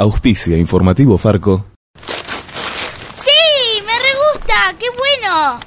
Auspicia Informativo Farco. ¡Sí! ¡Me re gusta! ¡Qué bueno!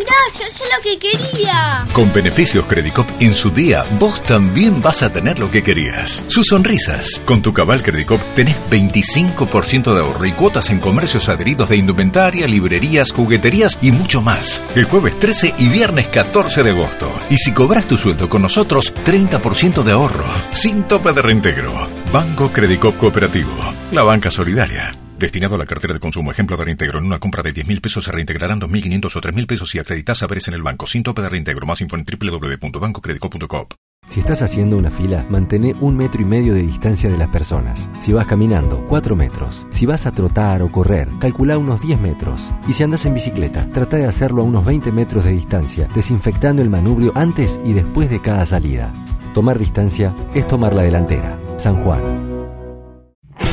Gracias, es lo que quería. Con beneficios Credicop en su día, vos también vas a tener lo que querías. Sus sonrisas. Con tu cabal Credicop tenés 25% de ahorro y cuotas en comercios adheridos de indumentaria, librerías, jugueterías y mucho más. El jueves 13 y viernes 14 de agosto. Y si cobras tu sueldo con nosotros, 30% de ahorro. Sin tope de reintegro. Banco Credicop Cooperativo. La banca solidaria. Destinado a la cartera de consumo. Ejemplo de reintegro. En una compra de 10 mil pesos se reintegrarán 2.500 o 3.000 pesos si acreditas saberes en el banco. Sin tope de reintegro. Más info en www.bancocredico.com. Si estás haciendo una fila, mantén un metro y medio de distancia de las personas. Si vas caminando, 4 metros. Si vas a trotar o correr, calcula unos 10 metros. Y si andas en bicicleta, trata de hacerlo a unos 20 metros de distancia, desinfectando el manubrio antes y después de cada salida. Tomar distancia es tomar la delantera. San Juan.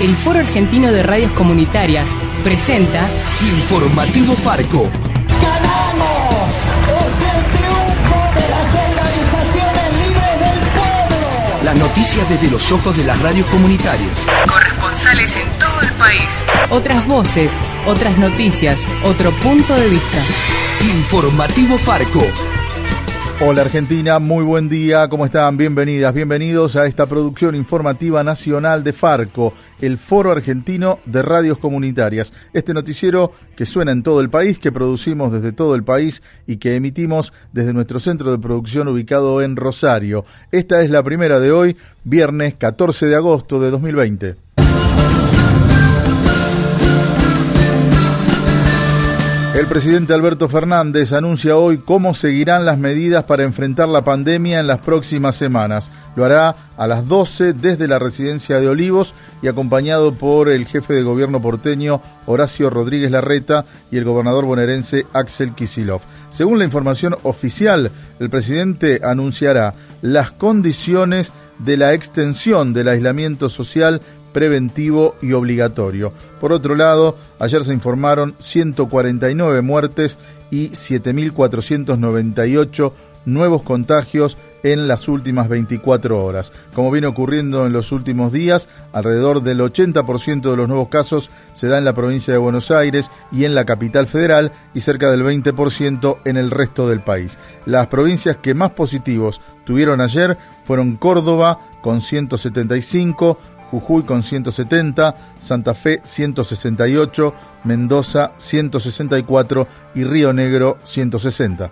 El Foro Argentino de Radios Comunitarias presenta Informativo Farco. ¡Ganamos! ¡Es el triunfo de las organizaciones libres del pueblo! Las noticias desde los ojos de las radios comunitarias. corresponsales en todo el país. Otras voces, otras noticias, otro punto de vista. Informativo Farco. Hola Argentina, muy buen día, ¿cómo están? Bienvenidas, bienvenidos a esta producción informativa nacional de Farco, el Foro Argentino de Radios Comunitarias. Este noticiero que suena en todo el país, que producimos desde todo el país y que emitimos desde nuestro centro de producción ubicado en Rosario. Esta es la primera de hoy, viernes 14 de agosto de 2020. El presidente Alberto Fernández anuncia hoy cómo seguirán las medidas para enfrentar la pandemia en las próximas semanas. Lo hará a las 12 desde la residencia de Olivos y acompañado por el jefe de gobierno porteño Horacio Rodríguez Larreta y el gobernador bonaerense Axel Kisilov. Según la información oficial, el presidente anunciará las condiciones de la extensión del aislamiento social preventivo y obligatorio. Por otro lado, ayer se informaron 149 muertes y 7.498 nuevos contagios en las últimas 24 horas. Como viene ocurriendo en los últimos días, alrededor del 80% de los nuevos casos se da en la provincia de Buenos Aires y en la capital federal y cerca del 20% en el resto del país. Las provincias que más positivos tuvieron ayer fueron Córdoba con 175, Jujuy con 170, Santa Fe 168, Mendoza 164 y Río Negro 160.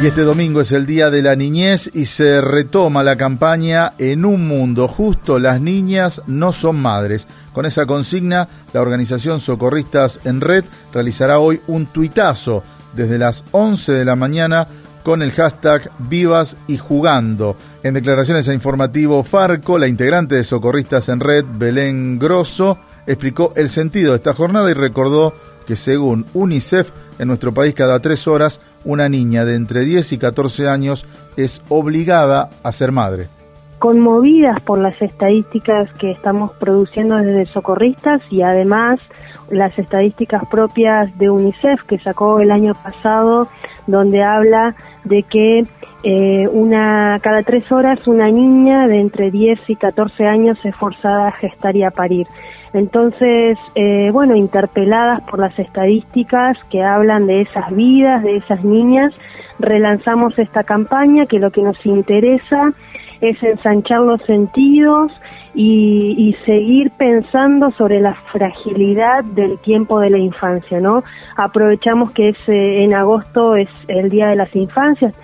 Y este domingo es el Día de la Niñez y se retoma la campaña En un mundo justo, las niñas no son madres. Con esa consigna, la organización Socorristas en Red realizará hoy un tuitazo desde las 11 de la mañana con el hashtag Vivas y Jugando. En declaraciones a informativo Farco, la integrante de Socorristas en Red, Belén Grosso, explicó el sentido de esta jornada y recordó que según UNICEF, en nuestro país cada tres horas una niña de entre 10 y 14 años es obligada a ser madre conmovidas por las estadísticas que estamos produciendo desde Socorristas y además las estadísticas propias de UNICEF que sacó el año pasado, donde habla de que eh, una cada tres horas una niña de entre 10 y 14 años es forzada a gestar y a parir. Entonces, eh, bueno, interpeladas por las estadísticas que hablan de esas vidas, de esas niñas, relanzamos esta campaña que lo que nos interesa es ensanchar los sentidos y, seguir pensando sobre la fragilidad del tiempo de la infancia, ¿no? Aprovechamos que es eh, en agosto es el Día de las Infancias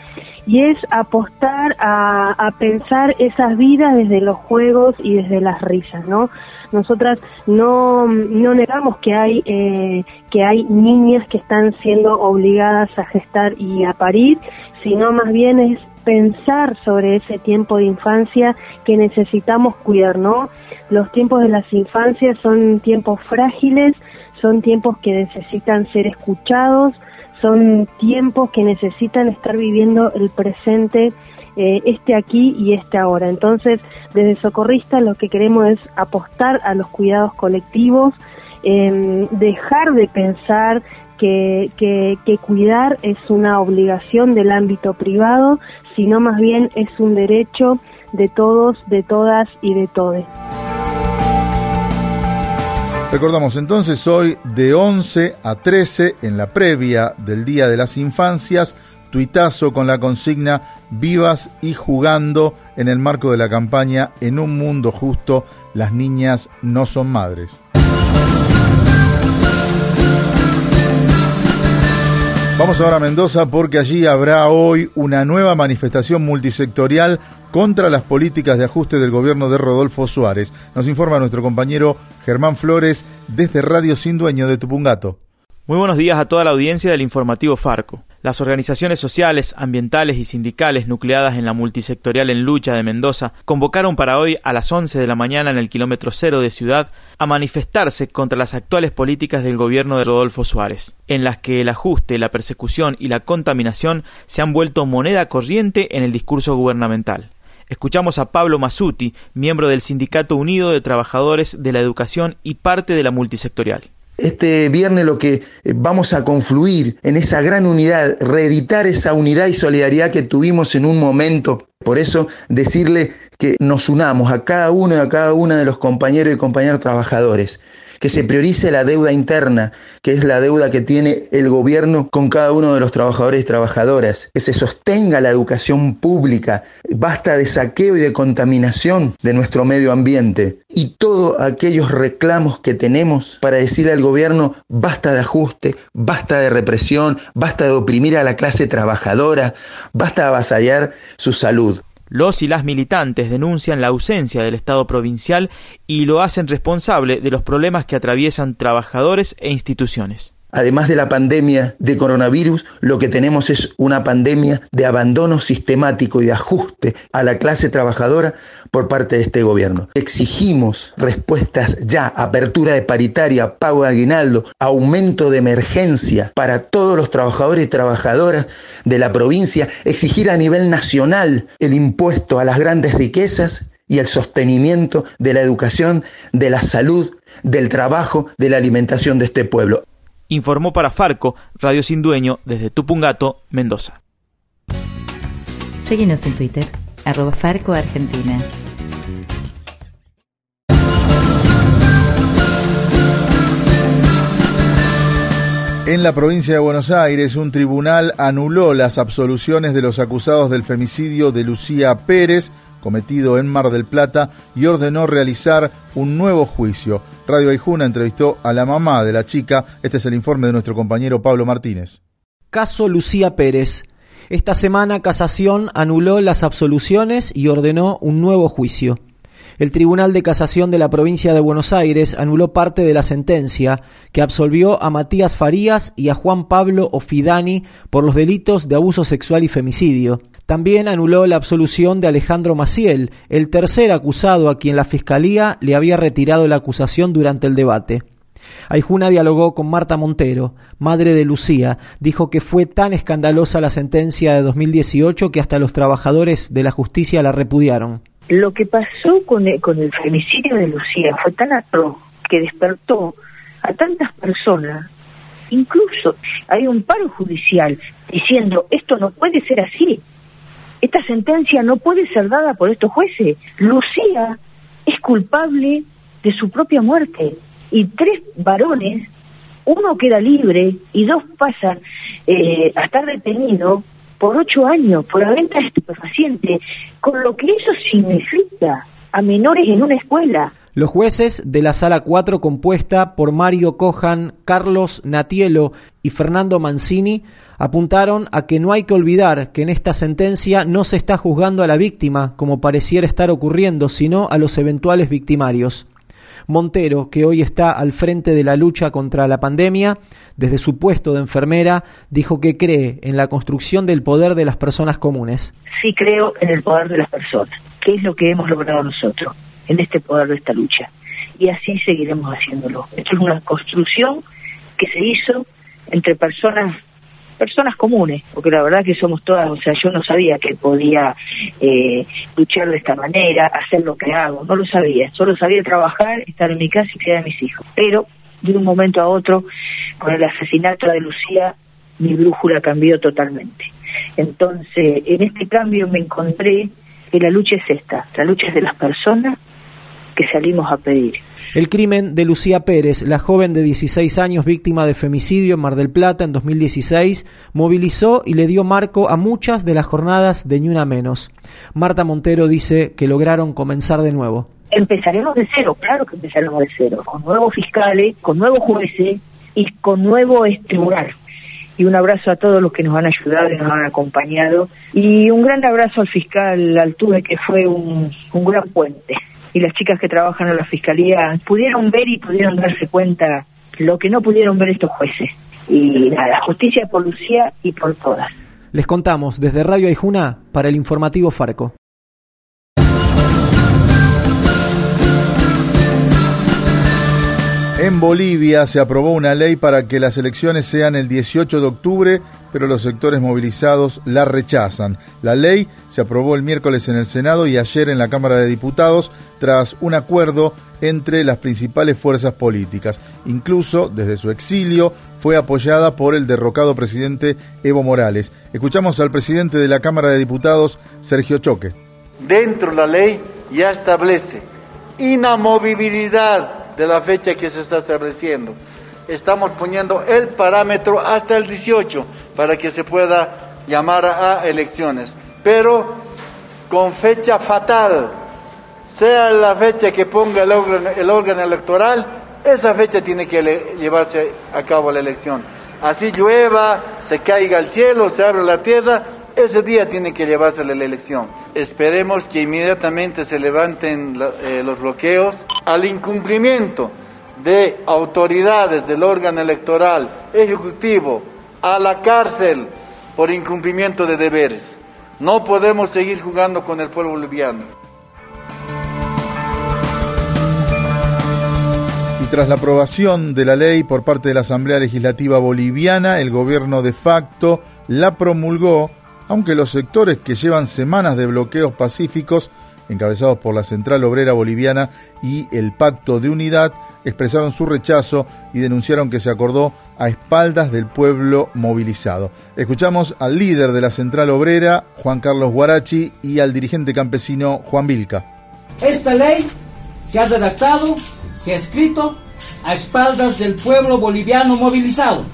y es apostar a, a pensar esas vidas desde los juegos y desde las risas, ¿no? nosotras no, no negamos que hay eh, que hay niñas que están siendo obligadas a gestar y a parir, sino más bien es pensar sobre ese tiempo de infancia que necesitamos cuidar, ¿no? Los tiempos de las infancias son tiempos frágiles, son tiempos que necesitan ser escuchados, son tiempos que necesitan estar viviendo el presente, eh, este aquí y este ahora. Entonces, desde Socorrista lo que queremos es apostar a los cuidados colectivos, dejar de pensar que, cuidar es una obligación del ámbito privado, sino más bien es un derecho de todos, de todas y de todes. Recordamos entonces hoy de 11 a 13 en la previa del Día de las Infancias, tuitazo con la consigna Vivas y jugando en el marco de la campaña En un mundo justo, las niñas no son madres. Vamos ahora a Mendoza porque allí habrá hoy una nueva manifestación multisectorial contra las políticas de ajuste del gobierno de Rodolfo Suárez. Nos informa nuestro compañero Germán Flores desde Radio Sin Dueño de Tupungato. Muy buenos días a toda la audiencia del informativo Farco. Las organizaciones sociales, ambientales y sindicales nucleadas en la multisectorial en lucha de Mendoza convocaron para hoy a las 11 de la mañana en el kilómetro cero de Ciudad a manifestarse contra las actuales políticas del gobierno de Rodolfo Suárez, en las que el ajuste, la persecución y la contaminación se han vuelto moneda corriente en el discurso gubernamental. Escuchamos a Pablo Masuti, miembro del Sindicato Unido de Trabajadores de la Educación y parte de la multisectorial. Este viernes lo que eh, vamos a confluir en esa gran unidad, reeditar esa unidad y solidaridad que tuvimos en un momento. Por eso decirle que nos unamos a cada uno y a cada una de los compañeros y compañeras trabajadores que se priorice la deuda interna, que es la deuda que tiene el gobierno con cada uno de los trabajadores y trabajadoras, que se sostenga la educación pública, basta de saqueo y de contaminación de nuestro medio ambiente y todos aquellos reclamos que tenemos para decirle al gobierno basta de ajuste, basta de represión, basta de oprimir a la clase trabajadora, basta de avasallar su salud. Los y las militantes denuncian la ausencia del Estado provincial y lo hacen responsable de los problemas que atraviesan trabajadores e instituciones. Además de la pandemia de coronavirus, lo que tenemos es una pandemia de abandono sistemático y de ajuste a la clase trabajadora por parte de este gobierno. Exigimos respuestas ya, apertura de paritaria, pago de aguinaldo, aumento de emergencia para todos los trabajadores y trabajadoras de la provincia, exigir a nivel nacional el impuesto a las grandes riquezas y el sostenimiento de la educación, de la salud, del trabajo, de la alimentación de este pueblo informó para Farco, Radio Sin Dueño, desde Tupungato, Mendoza. Seguimos en Twitter, arroba Farco Argentina. En la provincia de Buenos Aires, un tribunal anuló las absoluciones de los acusados del femicidio de Lucía Pérez, cometido en Mar del Plata, y ordenó realizar un nuevo juicio. Radio Aijuna entrevistó a la mamá de la chica. Este es el informe de nuestro compañero Pablo Martínez. Caso Lucía Pérez. Esta semana Casación anuló las absoluciones y ordenó un nuevo juicio. El Tribunal de Casación de la provincia de Buenos Aires anuló parte de la sentencia que absolvió a Matías Farías y a Juan Pablo Ofidani por los delitos de abuso sexual y femicidio. También anuló la absolución de Alejandro Maciel, el tercer acusado a quien la Fiscalía le había retirado la acusación durante el debate. Aijuna dialogó con Marta Montero, madre de Lucía, dijo que fue tan escandalosa la sentencia de 2018 que hasta los trabajadores de la justicia la repudiaron. Lo que pasó con el, con el femicidio de Lucía fue tan atroz que despertó a tantas personas, incluso hay un paro judicial diciendo esto no puede ser así, esta sentencia no puede ser dada por estos jueces. Lucía es culpable de su propia muerte y tres varones, uno queda libre y dos pasan eh, a estar detenidos por ocho años por la venta de estupefacientes, con lo que eso significa a menores en una escuela. Los jueces de la Sala 4, compuesta por Mario Cojan, Carlos Natielo y Fernando Mancini, apuntaron a que no hay que olvidar que en esta sentencia no se está juzgando a la víctima, como pareciera estar ocurriendo, sino a los eventuales victimarios. Montero, que hoy está al frente de la lucha contra la pandemia, desde su puesto de enfermera, dijo que cree en la construcción del poder de las personas comunes. Sí creo en el poder de las personas, que es lo que hemos logrado nosotros, en este poder de esta lucha. Y así seguiremos haciéndolo. Esto es una construcción que se hizo entre personas personas comunes, porque la verdad que somos todas, o sea, yo no sabía que podía eh, luchar de esta manera, hacer lo que hago, no lo sabía, solo sabía trabajar, estar en mi casa y criar a mis hijos. Pero de un momento a otro, con el asesinato de Lucía, mi brújula cambió totalmente. Entonces, en este cambio me encontré que la lucha es esta, la lucha es de las personas que salimos a pedir. El crimen de Lucía Pérez, la joven de 16 años víctima de femicidio en Mar del Plata en 2016, movilizó y le dio marco a muchas de las jornadas de Ni Menos. Marta Montero dice que lograron comenzar de nuevo. Empezaremos de cero, claro que empezaremos de cero, con nuevos fiscales, con nuevos jueces y con nuevo tribunal y un abrazo a todos los que nos han ayudado y nos han acompañado y un gran abrazo al fiscal Altuve que fue un gran puente y las chicas que trabajan en la fiscalía pudieron ver y pudieron darse cuenta lo que no pudieron ver estos jueces y nada, justicia por Lucía y por todas. Les contamos desde Radio Aijuna para el informativo Farco. En Bolivia se aprobó una ley para que las elecciones sean el 18 de octubre, pero los sectores movilizados la rechazan. La ley se aprobó el miércoles en el Senado y ayer en la Cámara de Diputados tras un acuerdo entre las principales fuerzas políticas. Incluso desde su exilio fue apoyada por el derrocado presidente Evo Morales. Escuchamos al presidente de la Cámara de Diputados, Sergio Choque. Dentro de la ley ya establece inamovibilidad de la fecha que se está estableciendo. Estamos poniendo el parámetro hasta el 18 para que se pueda llamar a elecciones, pero con fecha fatal, sea la fecha que ponga el órgano, el órgano electoral, esa fecha tiene que llevarse a cabo la elección. Así llueva, se caiga el cielo, se abre la tierra, ese día tiene que llevarse la elección. Esperemos que inmediatamente se levanten eh, los bloqueos al incumplimiento de autoridades del órgano electoral, ejecutivo, a la cárcel por incumplimiento de deberes. No podemos seguir jugando con el pueblo boliviano. Y tras la aprobación de la ley por parte de la Asamblea Legislativa Boliviana, el gobierno de facto la promulgó aunque los sectores que llevan semanas de bloqueos pacíficos, encabezados por la Central Obrera Boliviana y el Pacto de Unidad, expresaron su rechazo y denunciaron que se acordó a espaldas del pueblo movilizado. Escuchamos al líder de la Central Obrera, Juan Carlos Guarachi, y al dirigente campesino Juan Vilca. Esta ley se ha redactado, se ha escrito a espaldas del pueblo boliviano movilizado.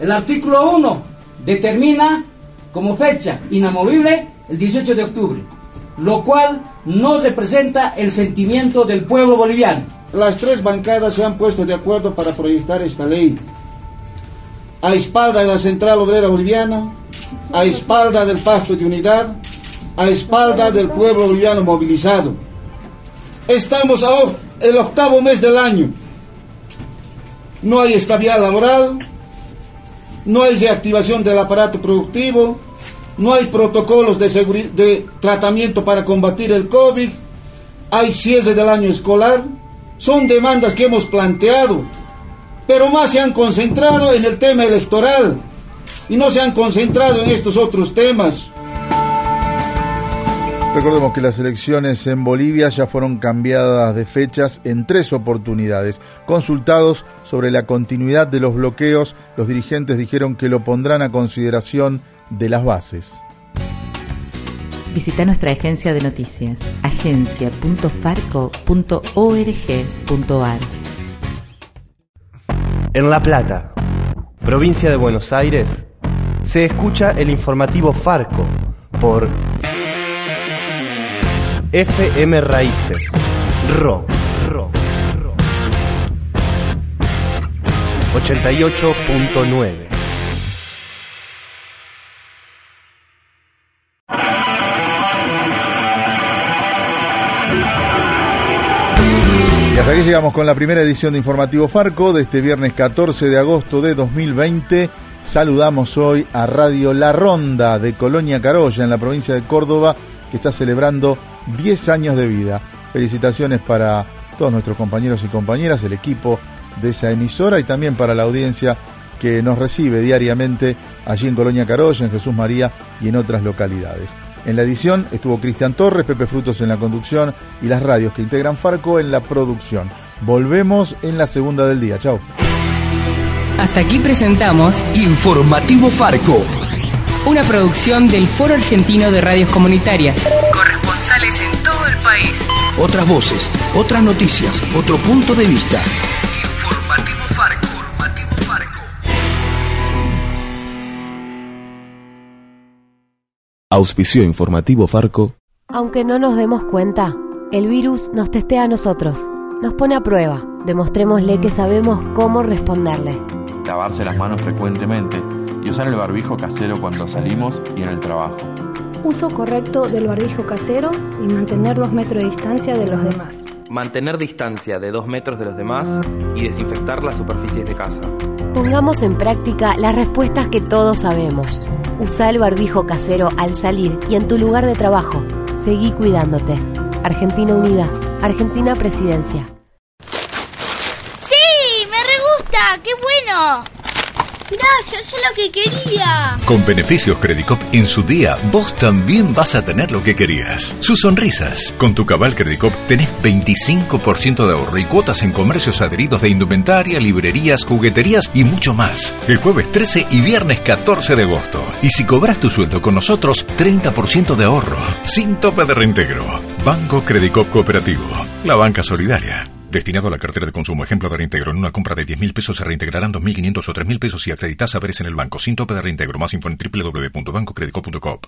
El artículo 1 determina como fecha inamovible el 18 de octubre, lo cual no representa el sentimiento del pueblo boliviano. Las tres bancadas se han puesto de acuerdo para proyectar esta ley. A espalda de la Central Obrera Boliviana, a espalda del Pacto de Unidad, a espalda del pueblo boliviano movilizado. Estamos a el octavo mes del año. No hay estabilidad laboral, no hay reactivación del aparato productivo, no hay protocolos de, de tratamiento para combatir el COVID, hay cierre del año escolar, son demandas que hemos planteado, pero más se han concentrado en el tema electoral y no se han concentrado en estos otros temas. Recordemos que las elecciones en Bolivia ya fueron cambiadas de fechas en tres oportunidades. Consultados sobre la continuidad de los bloqueos, los dirigentes dijeron que lo pondrán a consideración de las bases. Visita nuestra agencia de noticias, agencia.farco.org.ar. En La Plata, provincia de Buenos Aires, se escucha el informativo Farco por FM Raíces. Rock. Rock. Rock. 88.9. Y hasta aquí llegamos con la primera edición de Informativo Farco de este viernes 14 de agosto de 2020. Saludamos hoy a Radio La Ronda de Colonia Carolla en la provincia de Córdoba que está celebrando 10 años de vida. Felicitaciones para todos nuestros compañeros y compañeras, el equipo de esa emisora y también para la audiencia que nos recibe diariamente allí en Colonia Carolla, en Jesús María y en otras localidades. En la edición estuvo Cristian Torres, Pepe Frutos en la conducción y las radios que integran Farco en la producción. Volvemos en la segunda del día. Chao. Hasta aquí presentamos Informativo Farco. Una producción del Foro Argentino de Radios Comunitarias. Corresponsales en todo el país. Otras voces, otras noticias, otro punto de vista. Informativo Farco. Informativo Farco. Auspicio informativo Farco. Aunque no nos demos cuenta, el virus nos testea a nosotros, nos pone a prueba. Demostrémosle que sabemos cómo responderle. Lavarse las manos frecuentemente y usar el barbijo casero cuando salimos y en el trabajo. Uso correcto del barbijo casero y mantener dos metros de distancia de los demás. Mantener distancia de dos metros de los demás y desinfectar las superficies de casa. Pongamos en práctica las respuestas que todos sabemos. Usa el barbijo casero al salir y en tu lugar de trabajo. Seguí cuidándote. Argentina Unida. Argentina Presidencia. ¡Sí! ¡Me re gusta! ¡Qué bueno! Gracias, es lo que quería. Con beneficios Credicop en su día, vos también vas a tener lo que querías. Sus sonrisas. Con tu cabal Credicop tenés 25% de ahorro y cuotas en comercios adheridos de indumentaria, librerías, jugueterías y mucho más. El jueves 13 y viernes 14 de agosto. Y si cobras tu sueldo con nosotros, 30% de ahorro. Sin tope de reintegro. Banco Credicop Cooperativo. La banca solidaria. Destinado a la cartera de consumo. Ejemplo de reintegro. En una compra de 10 mil pesos se reintegrarán 2.500 o 3.000 pesos si acreditas saberes en el banco. Sin tope de reintegro. Más info en www.bancocredico.com.